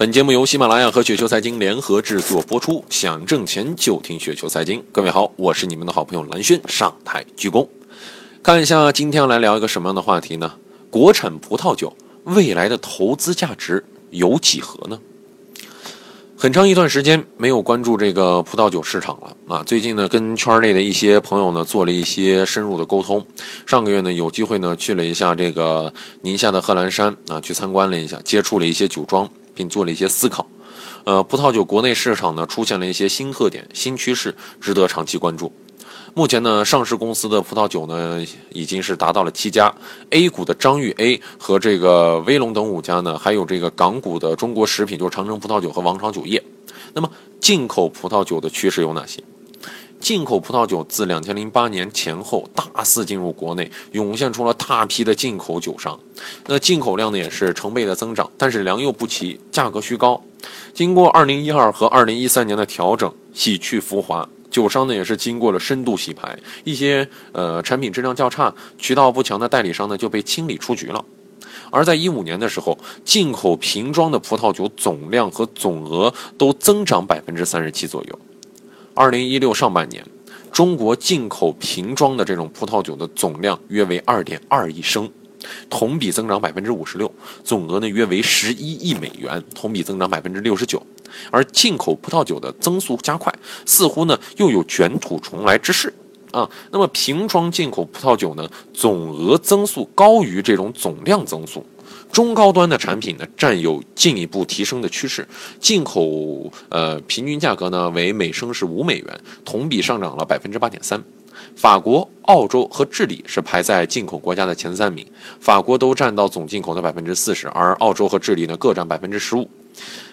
本节目由喜马拉雅和雪球财经联合制作播出。想挣钱就听雪球财经。各位好，我是你们的好朋友蓝轩，上台鞠躬。看一下今天来聊一个什么样的话题呢？国产葡萄酒未来的投资价值有几何呢？很长一段时间没有关注这个葡萄酒市场了啊！最近呢，跟圈内的一些朋友呢做了一些深入的沟通。上个月呢，有机会呢去了一下这个宁夏的贺兰山啊，去参观了一下，接触了一些酒庄。并做了一些思考，呃，葡萄酒国内市场呢出现了一些新特点、新趋势，值得长期关注。目前呢，上市公司的葡萄酒呢已经是达到了七家，A 股的张裕 A 和这个威龙等五家呢，还有这个港股的中国食品，就是长城葡萄酒和王朝酒业。那么，进口葡萄酒的趋势有哪些？进口葡萄酒自两千零八年前后大肆进入国内，涌现出了大批的进口酒商。那进口量呢也是成倍的增长，但是良莠不齐，价格虚高。经过二零一二和二零一三年的调整，洗去浮华，酒商呢也是经过了深度洗牌，一些呃产品质量较差、渠道不强的代理商呢就被清理出局了。而在一五年的时候，进口瓶装的葡萄酒总量和总额都增长百分之三十七左右。二零一六上半年，中国进口瓶装的这种葡萄酒的总量约为二点二亿升，同比增长百分之五十六，总额呢约为十一亿美元，同比增长百分之六十九。而进口葡萄酒的增速加快，似乎呢又有卷土重来之势啊。那么瓶装进口葡萄酒呢，总额增速高于这种总量增速。中高端的产品呢，占有进一步提升的趋势。进口呃平均价格呢为每升是五美元，同比上涨了百分之八点三。法国、澳洲和智利是排在进口国家的前三名，法国都占到总进口的百分之四十，而澳洲和智利呢各占百分之十五。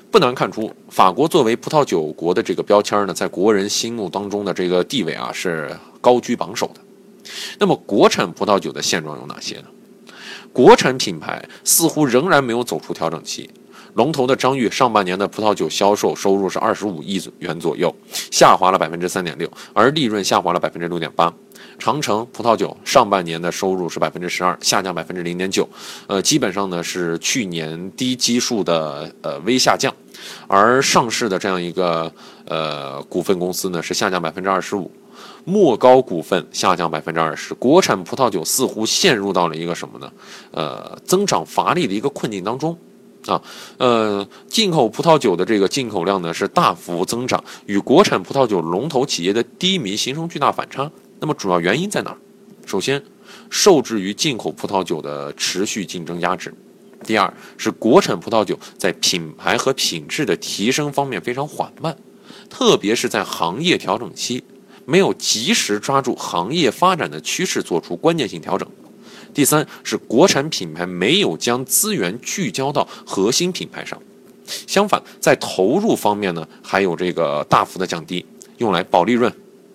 不难看出，法国作为葡萄酒国的这个标签呢，在国人心目当中的这个地位啊是高居榜首的。那么，国产葡萄酒的现状有哪些呢？国产品牌似乎仍然没有走出调整期。龙头的张裕上半年的葡萄酒销售收入是二十五亿元左右，下滑了百分之三点六，而利润下滑了百分之六点八。长城葡萄酒上半年的收入是百分之十二，下降百分之零点九，呃，基本上呢是去年低基数的呃微下降。而上市的这样一个呃股份公司呢是下降百分之二十五。莫高股份下降百分之二十，国产葡萄酒似乎陷入到了一个什么呢？呃，增长乏力的一个困境当中，啊，呃，进口葡萄酒的这个进口量呢是大幅增长，与国产葡萄酒龙头企业的低迷形成巨大反差。那么主要原因在哪儿？首先，受制于进口葡萄酒的持续竞争压制；第二是国产葡萄酒在品牌和品质的提升方面非常缓慢，特别是在行业调整期。没有及时抓住行业发展的趋势，做出关键性调整。第三是国产品牌没有将资源聚焦到核心品牌上，相反，在投入方面呢，还有这个大幅的降低，用来保利润，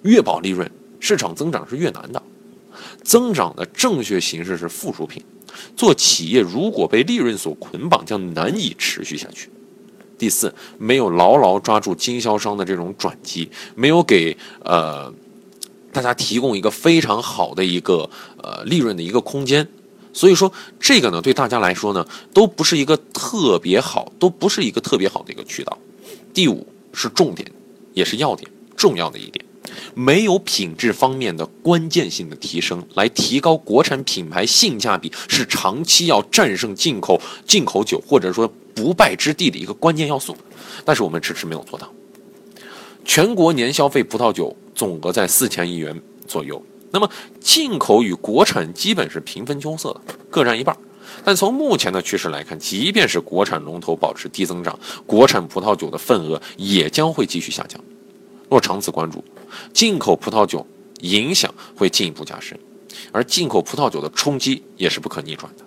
越保利润，市场增长是越难的。增长的正确形式是附属品，做企业如果被利润所捆绑，将难以持续下去。第四，没有牢牢抓住经销商的这种转机，没有给呃大家提供一个非常好的一个呃利润的一个空间，所以说这个呢对大家来说呢都不是一个特别好，都不是一个特别好的一个渠道。第五是重点，也是要点，重要的一点，没有品质方面的关键性的提升，来提高国产品牌性价比，是长期要战胜进口进口酒或者说。不败之地的一个关键要素，但是我们迟迟没有做到。全国年消费葡萄酒总额在四千亿元左右，那么进口与国产基本是平分秋色的，各占一半。但从目前的趋势来看，即便是国产龙头保持低增长，国产葡萄酒的份额也将会继续下降。若长此关注，进口葡萄酒影响会进一步加深，而进口葡萄酒的冲击也是不可逆转的。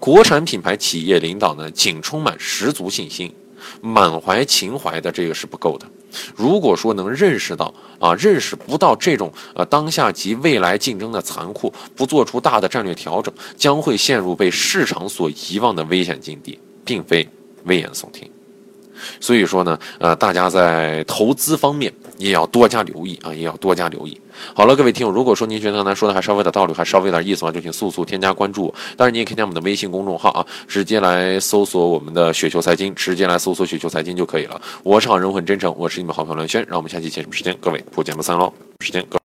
国产品牌企业领导呢，仅充满十足信心、满怀情怀的这个是不够的。如果说能认识到啊，认识不到这种呃当下及未来竞争的残酷，不做出大的战略调整，将会陷入被市场所遗忘的危险境地，并非危言耸听。所以说呢，呃，大家在投资方面也要多加留意啊，也要多加留意。好了，各位听友，如果说您觉得刚才说的还稍微有点道理，还稍微有点意思的话，就请速速添加关注。当然，你也可以加我们的微信公众号啊，直接来搜索我们的雪球财经，直接来搜索雪球财经就可以了。我是好人很真诚，我是你们好朋友蓝轩，让我们下期节目时间，各位不见不散喽！时间各。